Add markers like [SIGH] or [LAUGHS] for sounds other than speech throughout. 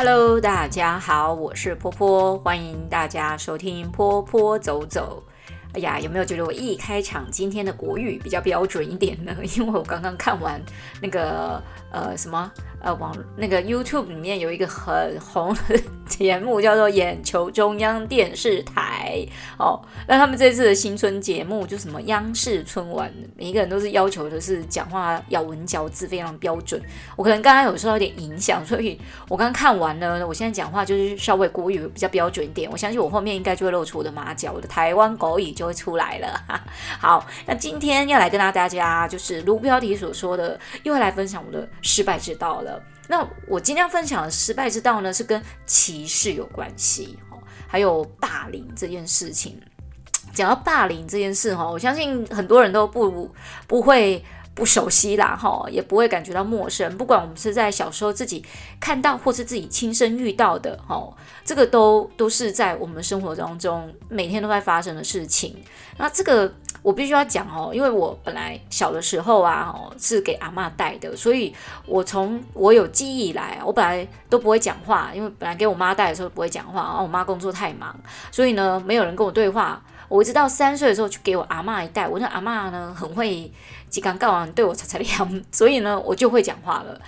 Hello，大家好，我是波波，欢迎大家收听波波走走。哎呀，有没有觉得我一开场今天的国语比较标准一点呢？因为我刚刚看完那个呃什么。呃，网那个 YouTube 里面有一个很红的节目，叫做眼球中央电视台哦。那他们这次的新春节目就什么央视春晚，每一个人都是要求的是讲话咬文嚼字非常标准。我可能刚刚有受到一点影响，所以我刚看完呢，我现在讲话就是稍微国语比较标准一点。我相信我后面应该就会露出我的马脚，我的台湾国语就会出来了。哈，[LAUGHS] 好，那今天要来跟大家就是如标题所说的，又会来分享我的失败之道了。那我今天要分享的失败之道呢，是跟歧视有关系，还有霸凌这件事情。讲到霸凌这件事，哈，我相信很多人都不不会不熟悉啦，哈，也不会感觉到陌生。不管我们是在小时候自己看到，或是自己亲身遇到的，哈，这个都都是在我们生活当中每天都在发生的事情。那这个。我必须要讲哦，因为我本来小的时候啊，哦是给阿嬷带的，所以我从我有记忆以来，我本来都不会讲话，因为本来给我妈带的时候不会讲话，然后我妈工作太忙，所以呢没有人跟我对话。我一直到三岁的时候去给我阿嬷一带，我那阿嬷呢很会叽刚告完对我擦擦脸，所以呢我就会讲话了。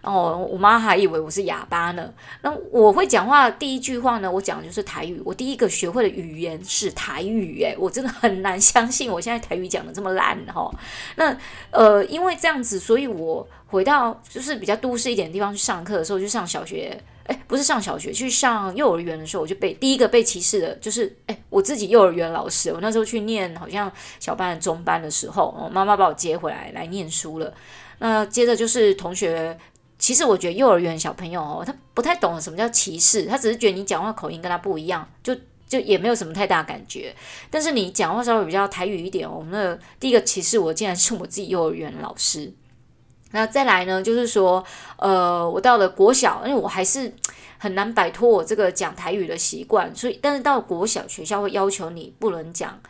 然后，我妈还以为我是哑巴呢。那我会讲话，第一句话呢，我讲的就是台语。我第一个学会的语言是台语，哎，我真的很难相信我现在台语讲的这么烂哈、那呃，因为这样子，所以我回到就是比较都市一点的地方去上课的时候，就上小学，哎，不是上小学，去上幼儿园的时候，我就被第一个被歧视的，就是哎，我自己幼儿园老师。我那时候去念好像小班、中班的时候，我妈妈把我接回来来念书了。那接着就是同学。其实我觉得幼儿园小朋友哦，他不太懂什么叫歧视，他只是觉得你讲话口音跟他不一样，就就也没有什么太大感觉。但是你讲话稍微比较台语一点哦，我们的第一个歧视我竟然是我自己幼儿园老师。那再来呢，就是说，呃，我到了国小，因为我还是很难摆脱我这个讲台语的习惯，所以但是到国小学校会要求你不能讲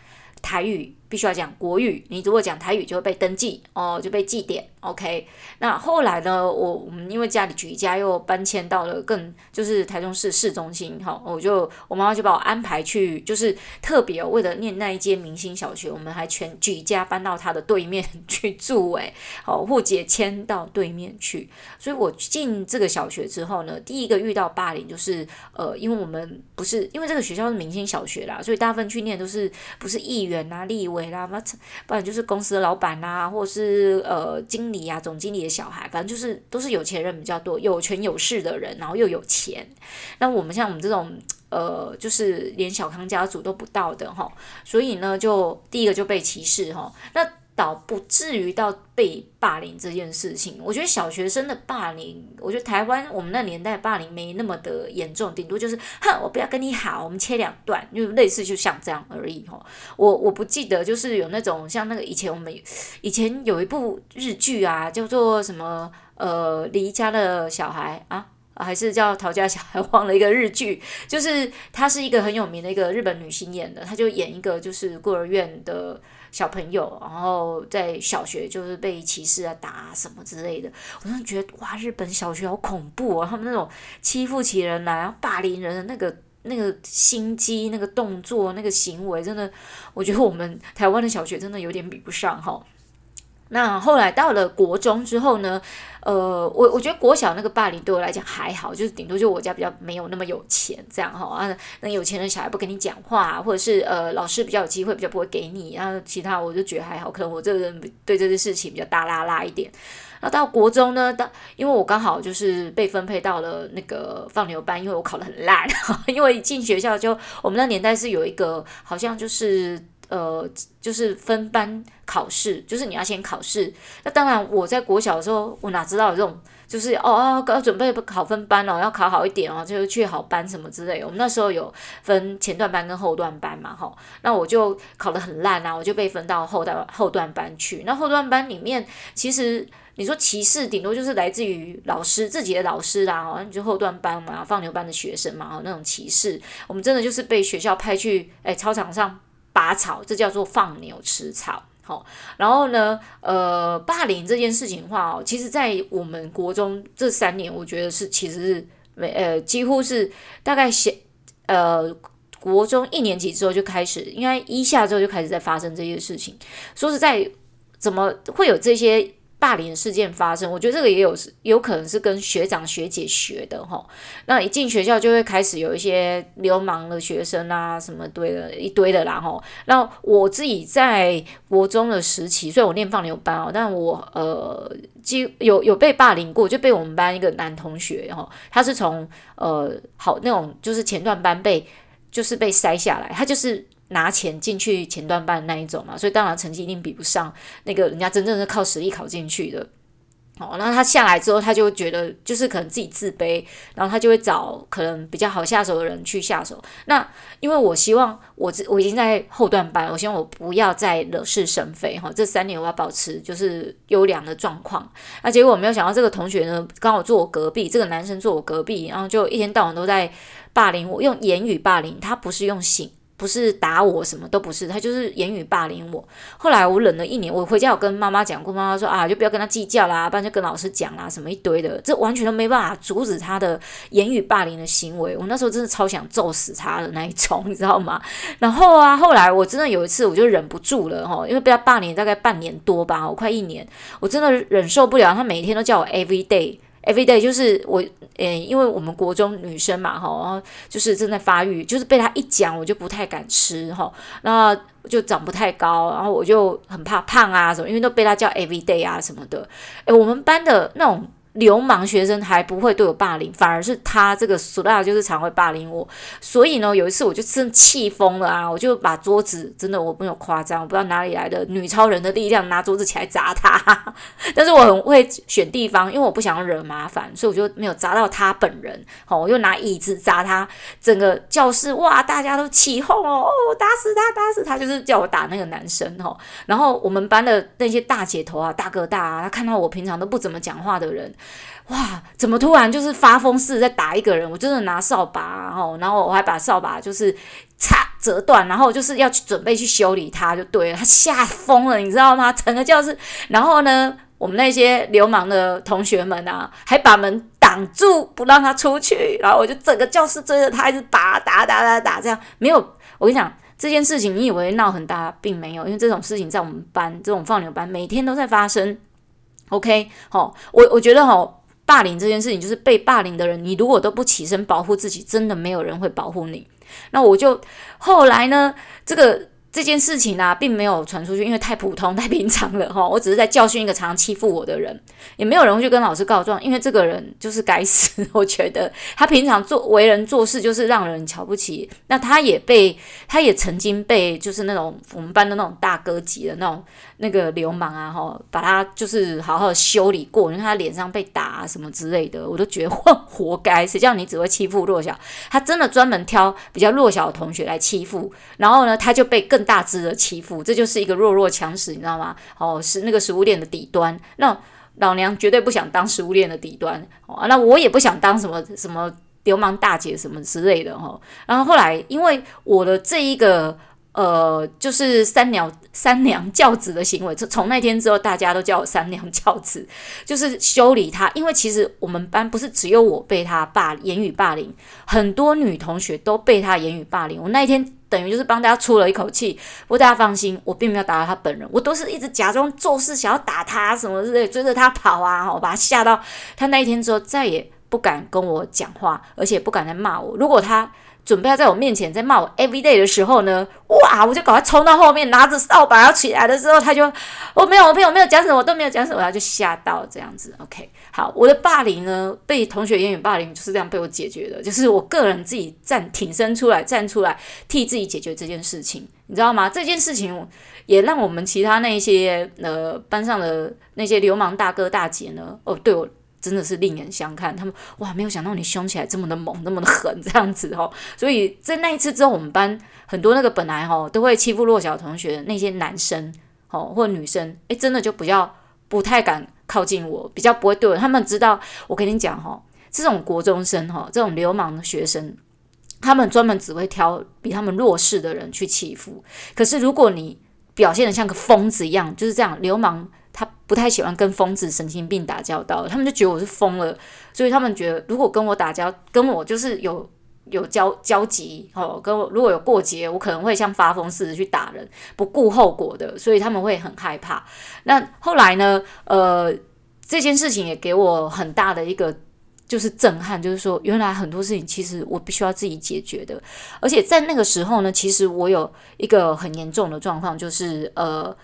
台语。必须要讲国语，你如果讲台语就会被登记哦，就被记点。OK，那后来呢，我我们因为家里举家又搬迁到了更就是台中市市中心，哈，我就我妈妈就把我安排去，就是特别为了念那一间明星小学，我们还全举家搬到他的对面去住，诶，[LAUGHS] 好，户籍迁到对面去。所以我进这个小学之后呢，第一个遇到霸凌就是，呃，因为我们不是因为这个学校是明星小学啦，所以大部分去念都是不是议员啊、立委。啦，不然就是公司的老板啊，或是呃经理啊、总经理的小孩，反正就是都是有钱人比较多，有权有势的人，然后又有钱。那我们像我们这种呃，就是连小康家族都不到的哈，所以呢，就第一个就被歧视哈。那倒不至于到被霸凌这件事情，我觉得小学生的霸凌，我觉得台湾我们那年代霸凌没那么的严重，顶多就是哼，我不要跟你好，我们切两段，就类似就像这样而已哈。我我不记得就是有那种像那个以前我们以前有一部日剧啊，叫做什么呃离家的小孩啊，还是叫逃家小孩，[LAUGHS] 忘了一个日剧，就是她是一个很有名的一个日本女星演的，她就演一个就是孤儿院的。小朋友，然后在小学就是被歧视啊、打啊什么之类的，我真的觉得哇，日本小学好恐怖哦！他们那种欺负起人来，然后霸凌人的那个那个心机、那个动作、那个行为，真的，我觉得我们台湾的小学真的有点比不上哈。那后来到了国中之后呢，呃，我我觉得国小那个霸凌对我来讲还好，就是顶多就我家比较没有那么有钱这样哈啊，那有钱的小孩不跟你讲话，或者是呃老师比较有机会，比较不会给你，然后其他我就觉得还好，可能我这个人对这些事情比较大拉拉一点。那到国中呢，到因为我刚好就是被分配到了那个放牛班，因为我考得很烂，[LAUGHS] 因为进学校就我们那年代是有一个好像就是。呃，就是分班考试，就是你要先考试。那当然，我在国小的时候，我哪知道这种，就是哦哦，要准备考分班哦，要考好一点哦，就是去好班什么之类的。我们那时候有分前段班跟后段班嘛，哈。那我就考得很烂啊，我就被分到后段后段班去。那后段班里面，其实你说歧视，顶多就是来自于老师自己的老师啦，哦，你就后段班嘛，放牛班的学生嘛，那种歧视，我们真的就是被学校派去哎操场上。拔草，这叫做放牛吃草。好，然后呢，呃，霸凌这件事情的话哦，其实，在我们国中这三年，我觉得是其实是没呃几乎是大概写呃国中一年级之后就开始，应该一下之后就开始在发生这些事情。说实在，怎么会有这些？霸凌事件发生，我觉得这个也有有可能是跟学长学姐学的哈。那一进学校就会开始有一些流氓的学生啊，什么堆的一堆的啦哈。那我自己在国中的时期，虽然我念放牛班哦，但我呃，就有有被霸凌过，就被我们班一个男同学哈，他是从呃好那种就是前段班被就是被筛下来，他就是。拿钱进去前段班那一种嘛，所以当然成绩一定比不上那个人家真正是靠实力考进去的。哦，那他下来之后，他就觉得就是可能自己自卑，然后他就会找可能比较好下手的人去下手。那因为我希望我我已经在后段班，我希望我不要再惹是生非哈。这三年我要保持就是优良的状况。那结果我没有想到这个同学呢，刚好坐我隔壁，这个男生坐我隔壁，然后就一天到晚都在霸凌我，用言语霸凌，他不是用刑。不是打我，什么都不是，他就是言语霸凌我。后来我忍了一年，我回家有跟妈妈讲过，妈妈说啊，就不要跟他计较啦，不然就跟老师讲啦，什么一堆的，这完全都没办法阻止他的言语霸凌的行为。我那时候真的超想揍死他的那一种，你知道吗？[LAUGHS] 然后啊，后来我真的有一次，我就忍不住了哈，因为被他霸凌大概半年多吧，我快一年，我真的忍受不了，他每天都叫我 every day。Every day 就是我，诶、因为我们国中女生嘛，哈，然后就是正在发育，就是被他一讲，我就不太敢吃，哈，那就长不太高，然后我就很怕胖啊什么，因为都被他叫 Every day 啊什么的，诶、我们班的那种。流氓学生还不会对我霸凌，反而是他这个苏拉就是常会霸凌我。所以呢，有一次我就真气疯了啊！我就把桌子真的我没有夸张，我不知道哪里来的女超人的力量，拿桌子起来砸他。[LAUGHS] 但是我很会选地方，因为我不想惹麻烦，所以我就没有砸到他本人。好，我又拿椅子砸他，整个教室哇，大家都起哄哦，哦，打死他，打死他，就是叫我打那个男生哦。[LAUGHS] 然后我们班的那些大姐头啊、大哥大啊，他看到我平常都不怎么讲话的人。哇！怎么突然就是发疯似的在打一个人？我真的拿扫把，然后，然后我还把扫把就是擦折断，然后就是要去准备去修理他，就对了。他吓疯了，你知道吗？整个教室，然后呢，我们那些流氓的同学们啊，还把门挡住，不让他出去。然后我就整个教室追着他，一直打打打打打，这样没有。我跟你讲，这件事情你以为闹很大，并没有，因为这种事情在我们班这种放牛班每天都在发生。OK，好，我我觉得哈。霸凌这件事情，就是被霸凌的人，你如果都不起身保护自己，真的没有人会保护你。那我就后来呢，这个。这件事情啊，并没有传出去，因为太普通、太平常了哈。[LAUGHS] 我只是在教训一个常欺负我的人，也没有人会去跟老师告状，因为这个人就是该死。[LAUGHS] 我觉得他平常做为人做事就是让人瞧不起。那他也被，他也曾经被，就是那种我们班的那种大哥级的那种那个流氓啊，哈，把他就是好好修理过。你看他脸上被打啊什么之类的，我都觉得活活该。谁叫你只会欺负弱小？他真的专门挑比较弱小的同学来欺负，然后呢，他就被更。大只的欺负，这就是一个弱肉强食，你知道吗？哦，是那个食物链的底端。那老娘绝对不想当食物链的底端，哦，那我也不想当什么什么流氓大姐什么之类的、哦。然后后来，因为我的这一个。呃，就是三娘三娘教子的行为，从从那天之后，大家都叫我三娘教子，就是修理他。因为其实我们班不是只有我被他霸言语霸凌，很多女同学都被他言语霸凌。我那一天等于就是帮大家出了一口气。不过大家放心，我并没有打到他本人，我都是一直假装做事，想要打他什么之类，追着他跑啊，我把他吓到。他那一天之后再也不敢跟我讲话，而且不敢再骂我。如果他准备要在我面前在骂我 every day 的时候呢，哇，我就赶快冲到后面，拿着扫把要起来的时候，他就我没有，我没有，没有讲什么，我都没有讲什么，他就吓到这样子。OK，好，我的霸凌呢，被同学言语霸凌就是这样被我解决的，就是我个人自己站挺身出来，站出来替自己解决这件事情，你知道吗？这件事情也让我们其他那些呃班上的那些流氓大哥大姐呢，哦，对我。真的是另眼相看，他们哇，没有想到你凶起来这么的猛，那么的狠，这样子哦。[LAUGHS] 所以在那一次之后，我们班很多那个本来哈都会欺负弱小同学的那些男生哦或女生，诶，真的就比较不太敢靠近我，比较不会对我。他们知道，我跟你讲哈，这种国中生哈，这种流氓的学生，他们专门只会挑比他们弱势的人去欺负。可是如果你表现得像个疯子一样，就是这样流氓。他不太喜欢跟疯子、神经病打交道，他们就觉得我是疯了，所以他们觉得如果跟我打交，跟我就是有有交交集哦，跟我如果有过节，我可能会像发疯似的去打人，不顾后果的，所以他们会很害怕。那后来呢？呃，这件事情也给我很大的一个。就是震撼，就是说，原来很多事情其实我必须要自己解决的，而且在那个时候呢，其实我有一个很严重的状况，就是呃。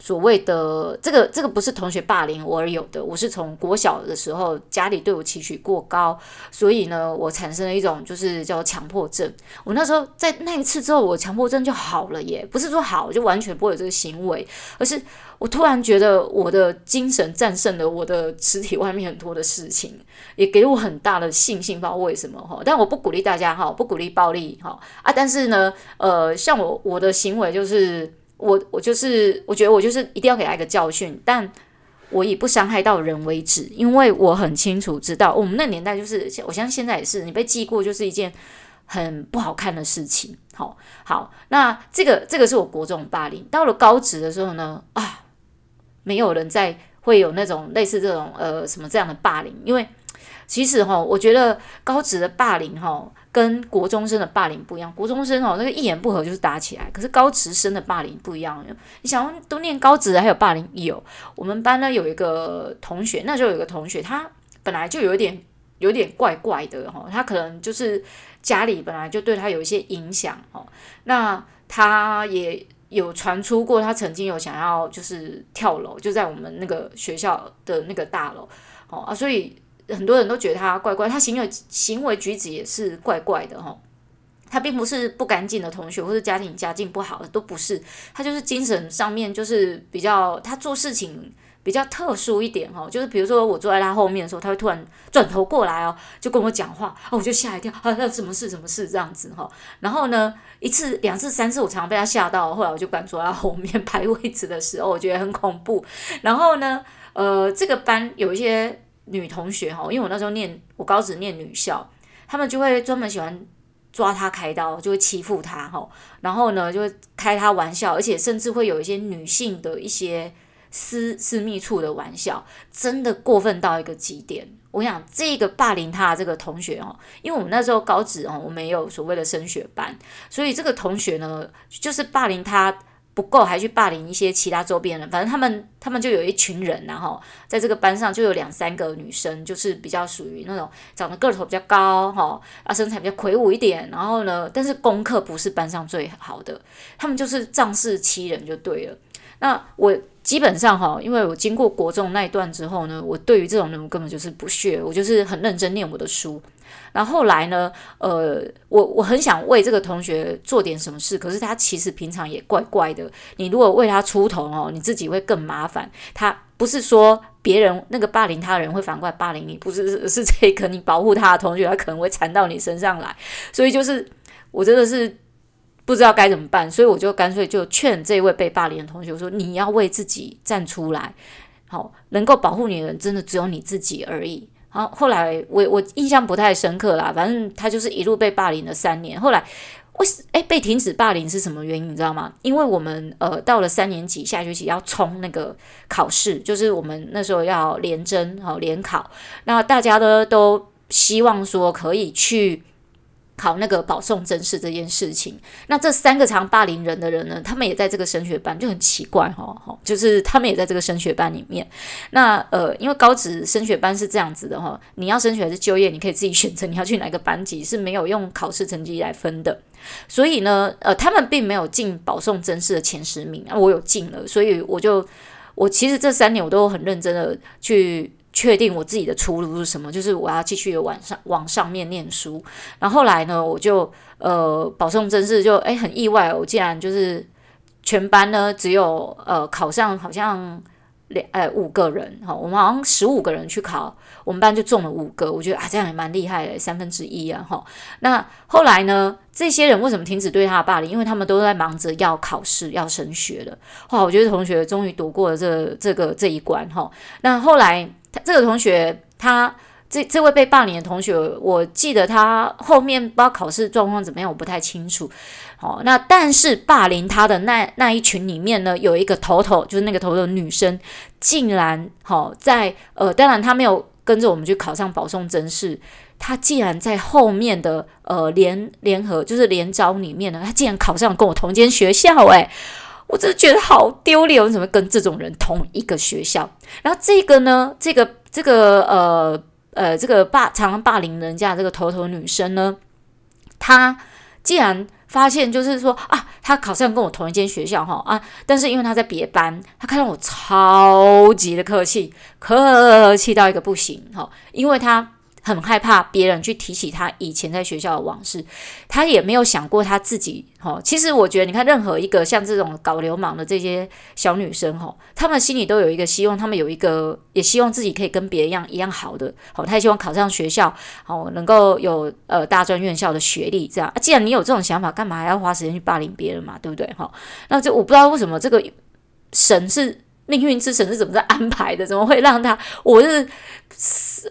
所谓的这个这个不是同学霸凌我而有的，我是从国小的时候家里对我期许过高，所以呢，我产生了一种就是叫强迫症。我那时候在那一次之后，我强迫症就好了耶，不是说好就完全不会有这个行为，而是我突然觉得我的精神战胜了我的肢体外面很多的事情，也给我很大的信心，不知道为什么哈。但我不鼓励大家哈，不鼓励暴力哈啊，但是呢，呃，像我我的行为就是。我我就是，我觉得我就是一定要给他一个教训，但我以不伤害到人为止，因为我很清楚知道，我们那年代就是，我相信现在也是，你被记过就是一件很不好看的事情。好，好，那这个这个是我国中霸凌，到了高职的时候呢，啊，没有人再会有那种类似这种呃什么这样的霸凌，因为其实哈，我觉得高职的霸凌哈。跟国中生的霸凌不一样，国中生哦，那个一言不合就是打起来。可是高职生的霸凌不一样，你想要都念高职还有霸凌？有，我们班呢有一个同学，那时候有一个同学，他本来就有点有点怪怪的哈，他可能就是家里本来就对他有一些影响哦。那他也有传出过，他曾经有想要就是跳楼，就在我们那个学校的那个大楼哦啊，所以。很多人都觉得他怪怪，他行为行为举止也是怪怪的哈。他并不是不干净的同学，或者家庭家境不好的，都不是。他就是精神上面就是比较，他做事情比较特殊一点哈。就是比如说我坐在他后面的时候，他会突然转头过来哦，就跟我讲话，哦，我就吓一跳，啊，那什么事？什么事？这样子哈。然后呢，一次、两次、三次，我常常被他吓到。后来我就敢坐在他后面排位置的时候，我觉得很恐怖。然后呢，呃，这个班有一些。女同学哈，因为我那时候念我高职念女校，他们就会专门喜欢抓她开刀，就会欺负她哈，然后呢就会开她玩笑，而且甚至会有一些女性的一些私私密处的玩笑，真的过分到一个极点。我想这个霸凌她的这个同学哦，因为我们那时候高职哦，我们也有所谓的升学班，所以这个同学呢就是霸凌她。不够，还去霸凌一些其他周边人，反正他们他们就有一群人，然后在这个班上就有两三个女生，就是比较属于那种长得个头比较高，哈啊身材比较魁梧一点，然后呢，但是功课不是班上最好的，他们就是仗势欺人就对了。那我基本上哈，因为我经过国中那一段之后呢，我对于这种人我根本就是不屑，我就是很认真念我的书。然后后来呢，呃，我我很想为这个同学做点什么事，可是他其实平常也怪怪的。你如果为他出头哦，你自己会更麻烦。他不是说别人那个霸凌他的人会反过来霸凌你，不是，[LAUGHS] 是这个你保护他的同学，他可能会缠到你身上来。所以就是我真的是不知道该怎么办，所以我就干脆就劝这位被霸凌的同学说：你要为自己站出来，好，能够保护你的人真的只有你自己而已。好，后来我我印象不太深刻啦，反正他就是一路被霸凌了三年。后来为什诶被停止霸凌是什么原因？你知道吗？因为我们呃到了三年级下学期要冲那个考试，就是我们那时候要连征好联考，那大家呢都希望说可以去。考那个保送甄试这件事情，那这三个常霸凌人的人呢，他们也在这个升学班，就很奇怪哈，就是他们也在这个升学班里面。那呃，因为高职升学班是这样子的哈，你要升学还是就业，你可以自己选择你要去哪个班级，是没有用考试成绩来分的。所以呢，呃，他们并没有进保送甄试的前十名啊，我有进了，所以我就我其实这三年我都很认真的去。确定我自己的出路是什么，就是我要继续往上往上面念书。然后后来呢，我就呃保送甄试就诶很意外，我竟然就是全班呢只有呃考上好像两呃五个人哈，我们好像十五个人去考，我们班就中了五个，我觉得啊这样也蛮厉害的，三分之一啊哈。那后来呢，这些人为什么停止对他的霸凌？因为他们都在忙着要考试要升学了。哇，我觉得同学终于躲过了这、这个这一关哈。那后来。他这个同学，他这这位被霸凌的同学，我记得他后面不知道考试状况怎么样，我不太清楚。哦，那但是霸凌他的那那一群里面呢，有一个头头，就是那个头头的女生，竟然好、哦、在呃，当然他没有跟着我们去考上保送甄试，他竟然在后面的呃联联合就是联招里面呢，他竟然考上跟我同间学校，诶，我真的觉得好丢脸，我怎么跟这种人同一个学校？然后这个呢，这个这个呃。呃，这个霸常常霸凌人家这个头头女生呢，她既然发现就是说啊，她考上跟我同一间学校哈啊，但是因为她在别班，她看到我超级的客气，客气到一个不行哈，因为她。很害怕别人去提起他以前在学校的往事，他也没有想过他自己。哈，其实我觉得，你看任何一个像这种搞流氓的这些小女生，哈，他们心里都有一个希望，他们有一个也希望自己可以跟别人一样一样好的。好，他也希望考上学校，好，能够有呃大专院校的学历。这样，既然你有这种想法，干嘛还要花时间去霸凌别人嘛？对不对？哈，那这我不知道为什么这个神是。命运之神是怎么在安排的？怎么会让他？我是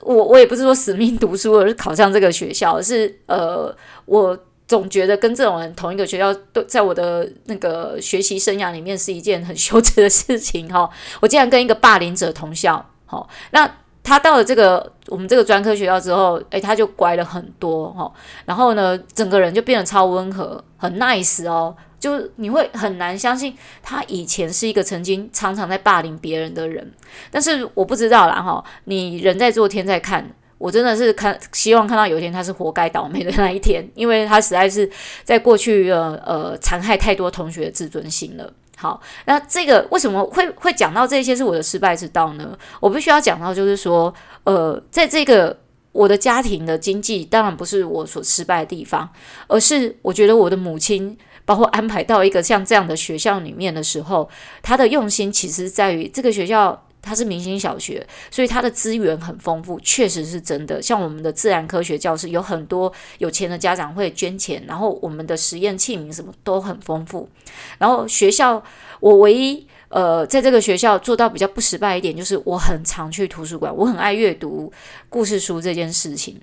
我，我也不是说死命读书，而是考上这个学校。是呃，我总觉得跟这种人同一个学校，都在我的那个学习生涯里面是一件很 [LAUGHS] 羞耻的事情哈。我竟然跟一个霸凌者同校，好，那他到了这个我们这个专科学校之后，诶，他就乖了很多哈。然后呢，整个人就变得超温和，很 nice 哦。就你会很难相信他以前是一个曾经常常在霸凌别人的人，但是我不知道啦哈，你人在做天在看，我真的是看希望看到有一天他是活该倒霉的那一天，因为他实在是在过去呃呃残害太多同学的自尊心了。好，那这个为什么会会讲到这些是我的失败之道呢？我必须要讲到就是说，呃，在这个我的家庭的经济当然不是我所失败的地方，而是我觉得我的母亲。包括安排到一个像这样的学校里面的时候，他的用心其实在于这个学校它是明星小学，所以它的资源很丰富，确实是真的。像我们的自然科学教室有很多有钱的家长会捐钱，然后我们的实验器皿什么都很丰富。然后学校我唯一呃在这个学校做到比较不失败一点，就是我很常去图书馆，我很爱阅读故事书这件事情。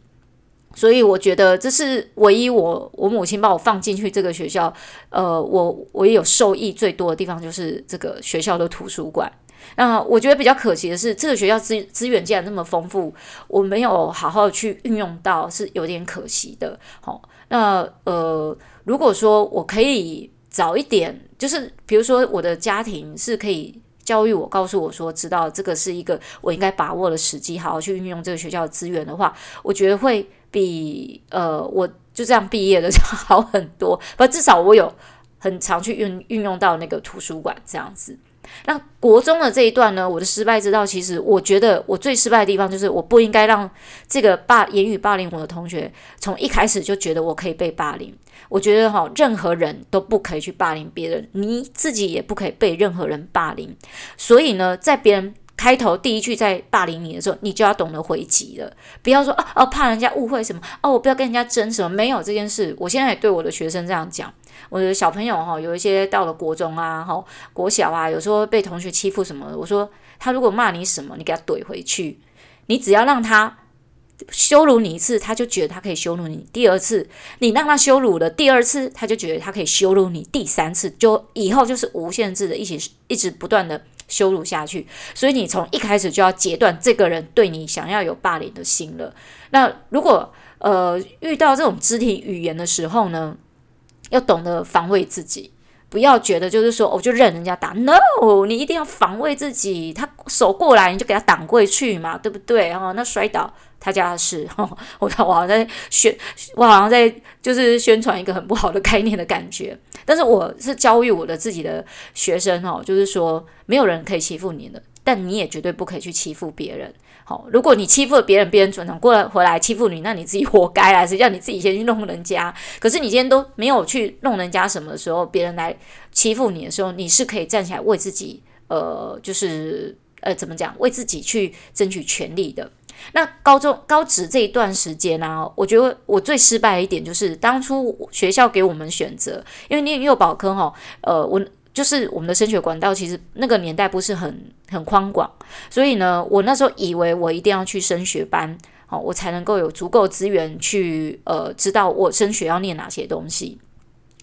所以我觉得这是唯一我我母亲把我放进去这个学校，呃，我我也有受益最多的地方就是这个学校的图书馆。那我觉得比较可惜的是，这个学校资资源既然那么丰富，我没有好好去运用到，是有点可惜的。好，那呃，如果说我可以早一点，就是比如说我的家庭是可以。教育我，告诉我说，知道这个是一个我应该把握的时机，好好去运用这个学校的资源的话，我觉得会比呃我就这样毕业的 [LAUGHS] 好很多。不，至少我有很常去运运用到那个图书馆这样子。那国中的这一段呢，我的失败之道，其实我觉得我最失败的地方就是我不应该让这个霸言语霸凌我的同学从一开始就觉得我可以被霸凌。我觉得哈，任何人都不可以去霸凌别人，你自己也不可以被任何人霸凌。所以呢，在别人开头第一句在霸凌你的时候，你就要懂得回击了，不要说哦哦，怕人家误会什么哦，我不要跟人家争什么，没有这件事。我现在也对我的学生这样讲，我的小朋友哈，有一些到了国中啊，哈，国小啊，有时候被同学欺负什么的，我说他如果骂你什么，你给他怼回去，你只要让他。羞辱你一次，他就觉得他可以羞辱你第二次；你让他羞辱了第二次，他就觉得他可以羞辱你第三次。就以后就是无限制的，一起一直不断的羞辱下去。所以你从一开始就要截断这个人对你想要有霸凌的心了。那如果呃遇到这种肢体语言的时候呢，要懂得防卫自己。不要觉得就是说，我就任人家打，no，你一定要防卫自己。他手过来，你就给他挡过去嘛，对不对？哦，那摔倒他家的事。哦、我我好像在宣，我好像在就是宣传一个很不好的概念的感觉。但是我是教育我的自己的学生哦，就是说没有人可以欺负你的，但你也绝对不可以去欺负别人。好，如果你欺负了别人，别人转头过来回来欺负你，那你自己活该啊！谁叫你自己先去弄人家？可是你今天都没有去弄人家什么的时候，别人来欺负你的时候，你是可以站起来为自己，呃，就是呃，怎么讲，为自己去争取权利的。那高中高职这一段时间呢、啊，我觉得我最失败的一点就是当初学校给我们选择，因为念幼保科哈，呃，我。就是我们的升学管道，其实那个年代不是很很宽广，所以呢，我那时候以为我一定要去升学班，好，我才能够有足够资源去呃知道我升学要念哪些东西。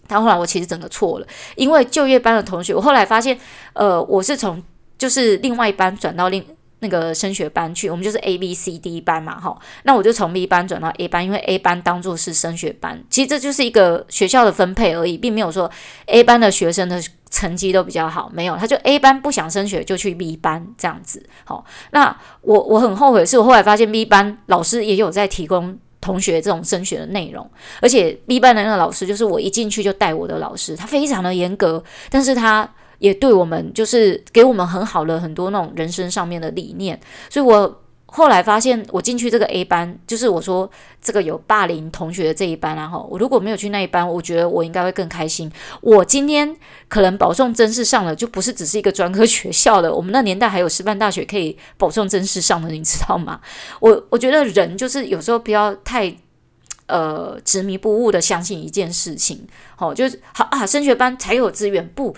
但后来我其实整个错了，因为就业班的同学，我后来发现，呃，我是从就是另外一班转到另那个升学班去，我们就是 A B C D 班嘛，哈，那我就从 B 班转到 A 班，因为 A 班当做是升学班，其实这就是一个学校的分配而已，并没有说 A 班的学生的成绩都比较好，没有，他就 A 班不想升学就去 B 班这样子，好，那我我很后悔是，我后来发现 B 班老师也有在提供。同学这种升学的内容，而且 B 班的那个老师就是我一进去就带我的老师，他非常的严格，但是他也对我们就是给我们很好的很多那种人生上面的理念，所以我。后来发现，我进去这个 A 班，就是我说这个有霸凌同学的这一班，然后我如果没有去那一班，我觉得我应该会更开心。我今天可能保送真试上了，就不是只是一个专科学校了。[LAUGHS] 我们那年代还有师范大学可以保送真试上的，你知道吗？[LAUGHS] 我我觉得人就是有时候不要太呃执迷不悟的相信一件事情，好，就是好啊，升学班才有资源不？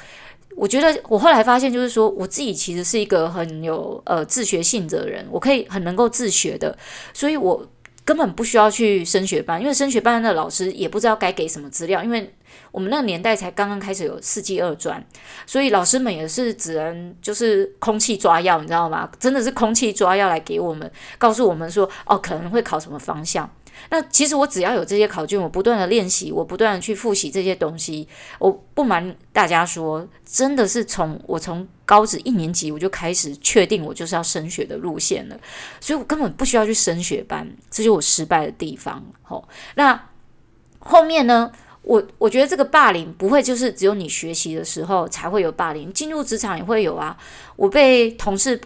我觉得我后来发现，就是说我自己其实是一个很有呃自学性的人，我可以很能够自学的，所以我根本不需要去升学班，因为升学班的老师也不知道该给什么资料，因为我们那个年代才刚刚开始有四技二专，所以老师们也是只能就是空气抓药，你知道吗？真的是空气抓药来给我们，告诉我们说哦，可能会考什么方向。那其实我只要有这些考卷，我不断的练习，我不断的去复习这些东西。我不瞒大家说，真的是从我从高职一年级我就开始确定我就是要升学的路线了，所以我根本不需要去升学班，这就是我失败的地方。吼，那后面呢？我我觉得这个霸凌不会就是只有你学习的时候才会有霸凌，进入职场也会有啊。我被同事。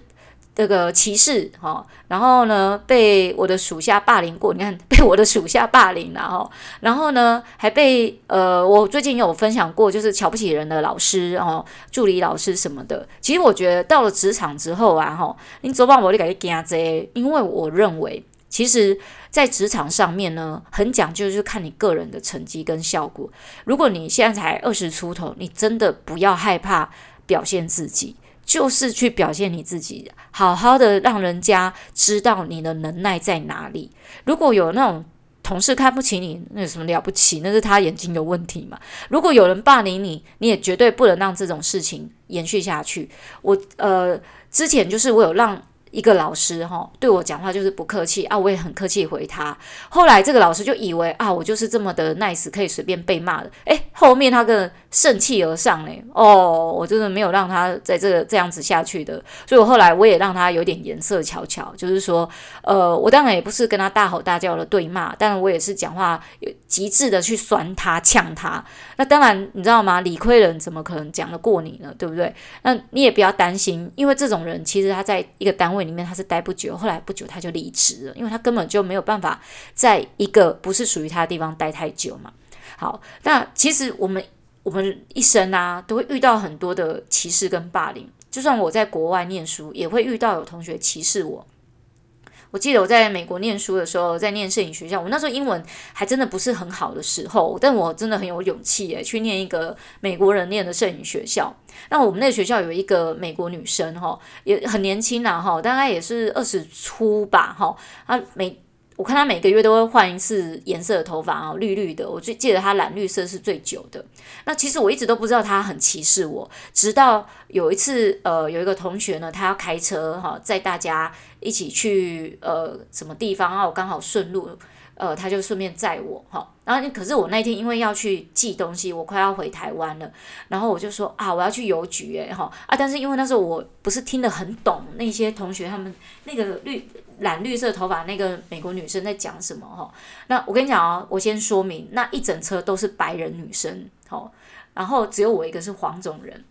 这个歧视哈，然后呢，被我的属下霸凌过，你看 [LAUGHS] 被我的属下霸凌了哈，然后呢还被呃，我最近有分享过，就是瞧不起人的老师哦，助理老师什么的。其实我觉得到了职场之后啊哈，你走吧，我就感觉惊这，因为我认为其实在职场上面呢，很讲究就是看你个人的成绩跟效果。如果你现在才二十出头，你真的不要害怕表现自己。就是去表现你自己，好好的让人家知道你的能耐在哪里。如果有那种同事看不起你，那有什么了不起？那是他眼睛有问题嘛。如果有人霸凌你，你也绝对不能让这种事情延续下去。我呃，之前就是我有让。一个老师哈对我讲话就是不客气啊，我也很客气回他。后来这个老师就以为啊，我就是这么的 nice，可以随便被骂的。诶，后面他更盛气而上嘞。哦，我真的没有让他在这个这样子下去的。所以我后来我也让他有点颜色瞧瞧，就是说，呃，我当然也不是跟他大吼大叫的对骂，但我也是讲话有极致的去酸他、呛他。那当然你知道吗？理亏人怎么可能讲得过你呢？对不对？那你也不要担心，因为这种人其实他在一个单位。里面他是待不久，后来不久他就离职了，因为他根本就没有办法在一个不是属于他的地方待太久嘛。好，那其实我们我们一生啊都会遇到很多的歧视跟霸凌，就算我在国外念书，也会遇到有同学歧视我。我记得我在美国念书的时候，在念摄影学校，我那时候英文还真的不是很好的时候，但我真的很有勇气诶，去念一个美国人念的摄影学校。那我们那个学校有一个美国女生哈，也很年轻呐哈，大概也是二十出吧哈，她每。我看他每个月都会换一次颜色的头发啊，绿绿的。我最记得他蓝绿色是最久的。那其实我一直都不知道他很歧视我，直到有一次，呃，有一个同学呢，他要开车哈，载大家一起去呃什么地方啊，我刚好顺路。呃，他就顺便载我哈，然后可是我那天因为要去寄东西，我快要回台湾了，然后我就说啊，我要去邮局诶哈啊，但是因为那时候我不是听得很懂那些同学他们那个绿染绿色头发那个美国女生在讲什么哈，那我跟你讲哦，我先说明，那一整车都是白人女生，好，然后只有我一个是黄种人，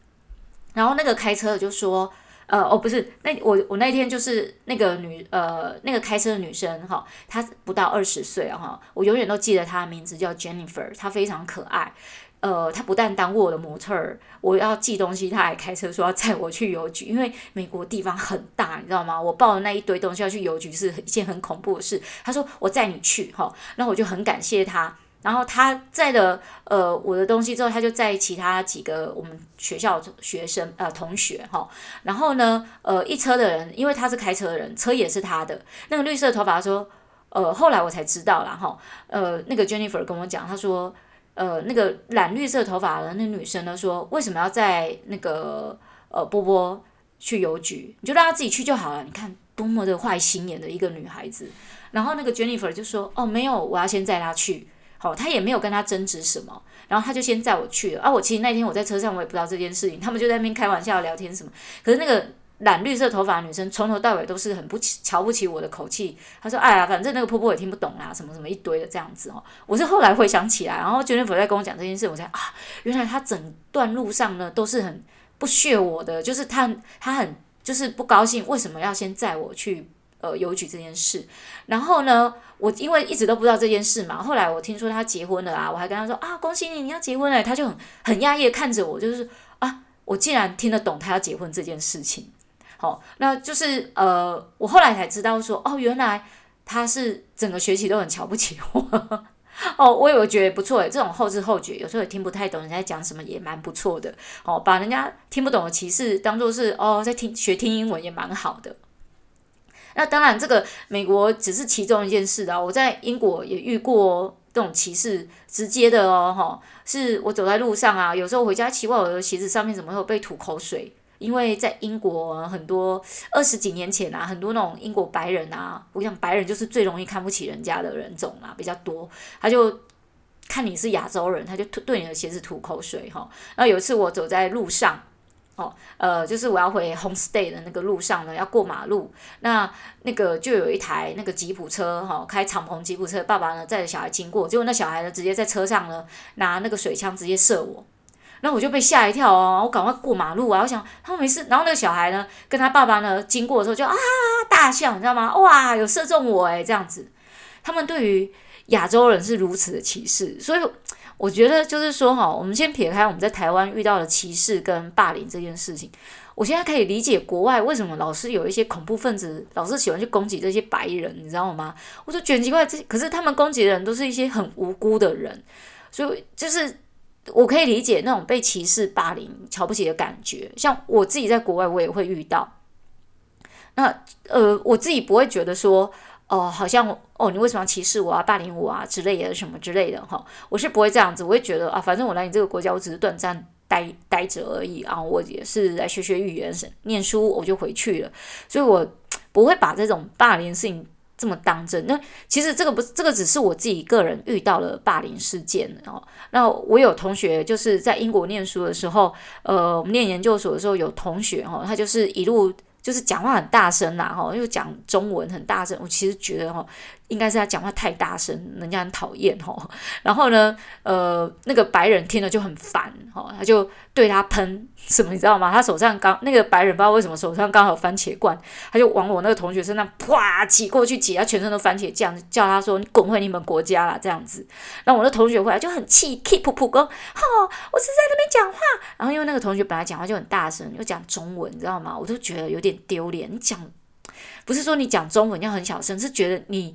然后那个开车的就说。呃哦不是，那我我那天就是那个女呃那个开车的女生哈，她不到二十岁哈，我永远都记得她的名字叫 Jennifer，她非常可爱，呃他不但当过我的模特儿，我要寄东西，他还开车说要载我去邮局，因为美国地方很大，你知道吗？我抱的那一堆东西要去邮局是一件很恐怖的事，他说我载你去哈，那我就很感谢他。然后他载了呃我的东西之后，他就载其他几个我们学校学生呃同学哈。然后呢呃一车的人，因为他是开车的人，车也是他的。那个绿色头发说：“呃，后来我才知道了哈，呃，那个 Jennifer 跟我讲，他说，呃，那个染绿色头发的那女生呢，说为什么要在那个呃波波去邮局，你就让她自己去就好了。你看多么的坏心眼的一个女孩子。然后那个 Jennifer 就说，哦，没有，我要先载她去。好，她也没有跟她争执什么，然后她就先载我去了。啊，我其实那天我在车上，我也不知道这件事情，他们就在那边开玩笑聊天什么。可是那个。染绿色头发的女生从头到尾都是很不起瞧不起我的口气。她说：“哎呀，反正那个婆婆也听不懂啦，什么什么一堆的这样子哦。”我是后来回想起来，然后 Jennifer 在跟我讲这件事，我才啊，原来她整段路上呢都是很不屑我的，就是她她很就是不高兴，为什么要先载我去呃邮局这件事。然后呢，我因为一直都不知道这件事嘛，后来我听说她结婚了啊，我还跟她说啊，恭喜你，你要结婚了。她就很很讶异的看着我，就是啊，我竟然听得懂她要结婚这件事情。好，那就是呃，我后来才知道说，哦，原来他是整个学期都很瞧不起我。哦，我有觉得不错诶，这种后知后觉，有时候也听不太懂人家讲什么，也蛮不错的。哦，把人家听不懂的歧视当做是哦，在听学听英文也蛮好的。那当然，这个美国只是其中一件事啊。我在英国也遇过这种歧视，直接的哦，哈、哦，是我走在路上啊，有时候回家奇怪我的鞋子上面怎么会有被吐口水。因为在英国很多二十几年前啊，很多那种英国白人啊，我想白人就是最容易看不起人家的人种啊，比较多。他就看你是亚洲人，他就对你的鞋子吐口水哈。然后有一次我走在路上，哦，呃，就是我要回 homestay 的那个路上呢，要过马路，那那个就有一台那个吉普车哈，开敞篷吉普车，爸爸呢载着小孩经过，结果那小孩呢直接在车上呢拿那个水枪直接射我。然后我就被吓一跳哦，我赶快过马路啊！我想他们没事，然后那个小孩呢，跟他爸爸呢经过的时候就啊大笑，你知道吗？哇，有射中我诶，这样子。他们对于亚洲人是如此的歧视，所以我觉得就是说哈，我们先撇开我们在台湾遇到的歧视跟霸凌这件事情，我现在可以理解国外为什么老是有一些恐怖分子老是喜欢去攻击这些白人，你知道吗？我就觉得奇怪，这可是他们攻击的人都是一些很无辜的人，所以就是。我可以理解那种被歧视、霸凌、瞧不起的感觉，像我自己在国外，我也会遇到。那呃，我自己不会觉得说，哦、好像哦，你为什么要歧视我啊、霸凌我啊之类的什么之类的哈，我是不会这样子，我会觉得啊，反正我来你这个国家，我只是短暂待待着而已啊，我也是来学学语言、念书，我就回去了，所以我不会把这种霸凌事情。这么当真？那其实这个不是，这个只是我自己个人遇到了霸凌事件哦。那我有同学就是在英国念书的时候，呃，我们念研究所的时候有同学哈，他就是一路就是讲话很大声呐哈，又讲中文很大声。我其实觉得哈。应该是他讲话太大声，人家很讨厌吼。然后呢，呃，那个白人听了就很烦吼，他就对他喷什么，你知道吗？他手上刚那个白人不知道为什么手上刚好有番茄罐，他就往我那个同学身上啪挤过去，挤他全身都番茄酱，叫他说：“你滚回你们国家啦！”这样子。然后我那同学回来就很气，keep 噗噗哥，哈，我是在那边讲话。然后因为那个同学本来讲话就很大声，又讲中文，你知道吗？我都觉得有点丢脸。你讲。不是说你讲中文要很小声，是觉得你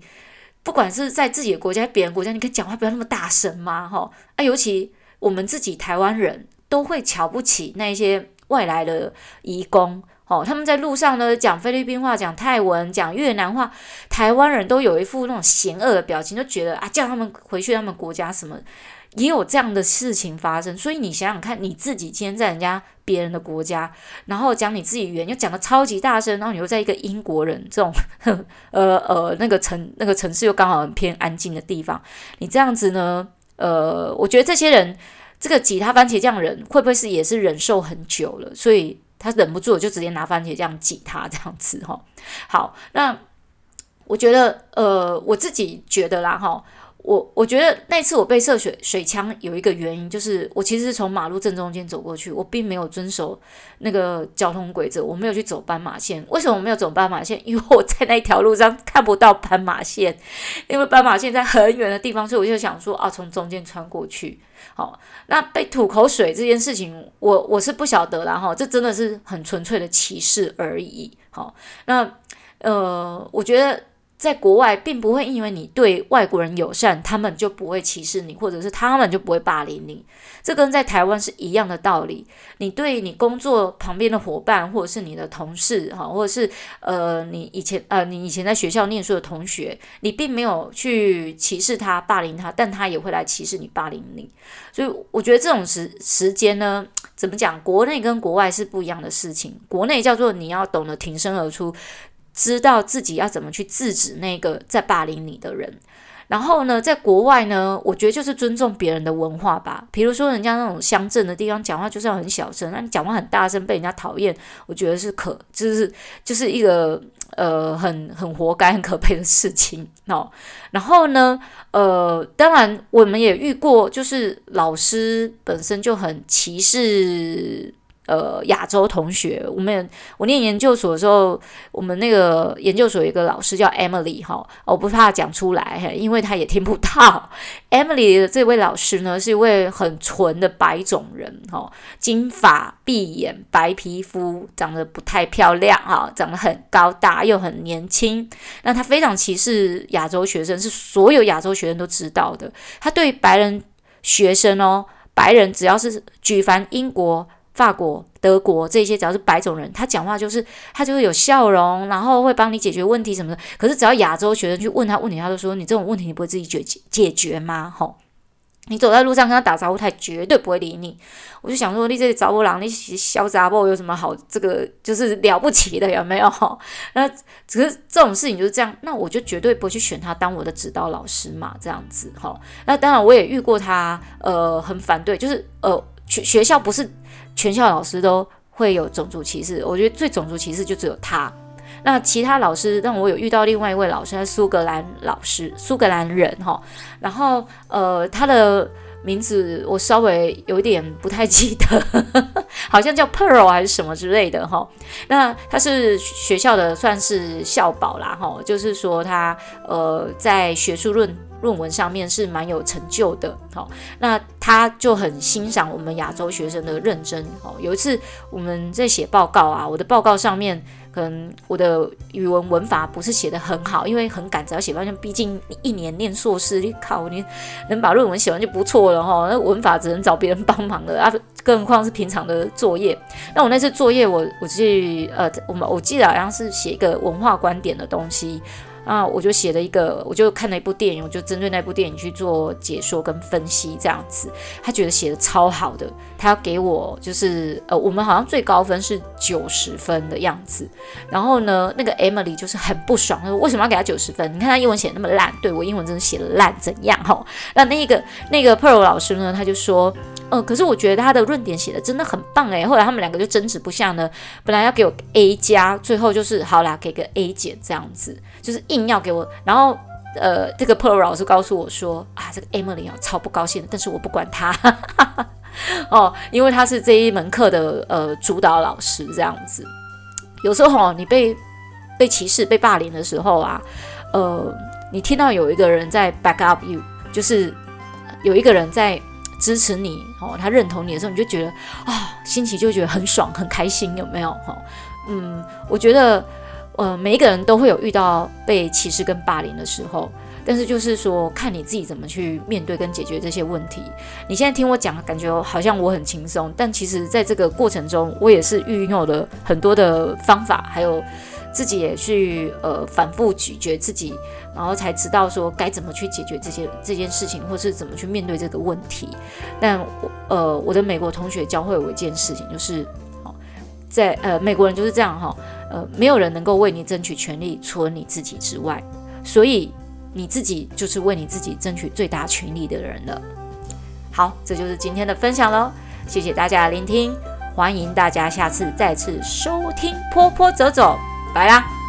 不管是在自己的国家、别人国家，你可以讲话不要那么大声吗？哈啊，尤其我们自己台湾人都会瞧不起那些外来的移工，哦，他们在路上呢讲菲律宾话、讲泰文、讲越南话，台湾人都有一副那种嫌恶的表情，就觉得啊，叫他们回去他们国家什么。也有这样的事情发生，所以你想想看，你自己今天在人家别人的国家，然后讲你自己语言又讲得超级大声，然后你又在一个英国人这种 [LAUGHS] 呃呃那个城那个城市又刚好很偏安静的地方，你这样子呢，呃，我觉得这些人这个挤他番茄酱人会不会是也是忍受很久了，所以他忍不住就直接拿番茄酱挤他这样子哈。好，那我觉得呃我自己觉得啦哈。我我觉得那次我被射水水枪有一个原因，就是我其实是从马路正中间走过去，我并没有遵守那个交通规则，我没有去走斑马线。为什么我没有走斑马线？因为我在那条路上看不到斑马线，[LAUGHS] 因为斑马线在很远的地方，所以我就想说啊，从中间穿过去。好，那被吐口水这件事情，我我是不晓得啦哈，这真的是很纯粹的歧视而已。好，那呃，我觉得。在国外，并不会因为你对外国人友善，他们就不会歧视你，或者是他们就不会霸凌你。这跟在台湾是一样的道理。你对你工作旁边的伙伴，或者是你的同事，哈，或者是呃，你以前呃，你以前在学校念书的同学，你并没有去歧视他、霸凌他，但他也会来歧视你、霸凌你。所以我觉得这种时时间呢，怎么讲？国内跟国外是不一样的事情。国内叫做你要懂得挺身而出，知道自己要怎么去制止那个在霸凌你的人。然后呢，在国外呢，我觉得就是尊重别人的文化吧。比如说，人家那种乡镇的地方讲话就是要很小声，那你讲话很大声被人家讨厌，我觉得是可就是就是一个呃很很活该、很可悲的事情哦。[LAUGHS] 然后呢，呃，当然我们也遇过，就是老师本身就很歧视。呃，亚洲同学，我们我念研究所的时候，我们那个研究所有一个老师叫 Emily 哈，我不怕讲出来，因为他也听不到。[LAUGHS] Emily 的这位老师呢，是一位很纯的白种人哈，金发碧眼，白皮肤，长得不太漂亮哈，长得很高大又很年轻。那他非常歧视亚洲学生，是所有亚洲学生都知道的。他对白人学生哦，白人只要是举凡英国。法国、德国这些只要是白种人，他讲话就是他就会有笑容，然后会帮你解决问题什么的。可是只要亚洲学生去问他问题，他就说：“你这种问题你不会自己解决解决吗？”吼，你走在路上跟他打招呼，他绝对不会理你。我就想说，你这个查某人，你小杂货有什么好？这个就是了不起的，有没有？[LAUGHS] 那只是这种事情就是这样，那我就绝对不会去选他当我的指导老师嘛，这样子哈。那当然我也遇过他，呃，很反对，就是呃，学学校不是。全校老师都会有种族歧视，我觉得最种族歧视就只有他。那其他老师，但我有遇到另外一位老师，他是苏格兰老师，苏格兰人哈。然后呃，他的名字我稍微有点不太记得，[LAUGHS] 好像叫 Pearl 还是什么之类的哈。那他是学校的算是校宝啦哈，就是说他呃在学术论。论文上面是蛮有成就的，好，那他就很欣赏我们亚洲学生的认真，哦，有一次我们在写报告啊，我的报告上面可能我的语文文法不是写得很好，因为很赶，只要写完，毕竟一年念硕士，你靠，你能把论文写完就不错了哈，那文法只能找别人帮忙了啊，更何况是平常的作业。那我那次作业我，我我去呃，我们我记得好像是写一个文化观点的东西。啊，我就写了一个，我就看了一部电影，我就针对那部电影去做解说跟分析，这样子。他觉得写的超好的，他要给我就是呃，我们好像最高分是九十分的样子。然后呢，那个 Emily 就是很不爽，为什么要给他九十分？你看他英文写那么烂，对，我英文真的写的烂，怎样哈？那那个那个 Pearl 老师呢，他就说。呃，可是我觉得他的论点写的真的很棒诶。后来他们两个就争执不下呢，本来要给我 A 加，最后就是好啦，给个 A 减这样子，就是硬要给我。然后呃，这个 pro 老师告诉我说啊，这个 Emily 啊超不高兴，但是我不管他 [LAUGHS] 哦，因为他是这一门课的呃主导老师这样子。有时候你被被歧视、被霸凌的时候啊，呃，你听到有一个人在 back up you，就是有一个人在。支持你哦，他认同你的时候，你就觉得啊、哦，心情就觉得很爽、很开心，有没有？哈，嗯，我觉得，呃，每一个人都会有遇到被歧视跟霸凌的时候，但是就是说，看你自己怎么去面对跟解决这些问题。你现在听我讲，感觉好像我很轻松，但其实在这个过程中，我也是运用了很多的方法，还有。自己也去呃反复咀嚼自己，然后才知道说该怎么去解决这些这件事情，或是怎么去面对这个问题。但我呃我的美国同学教会我一件事情，就是，在呃美国人就是这样哈，呃没有人能够为你争取权利，除了你自己之外，所以你自己就是为你自己争取最大权利的人了。好，这就是今天的分享喽，谢谢大家的聆听，欢迎大家下次再次收听波波走走。拜啦！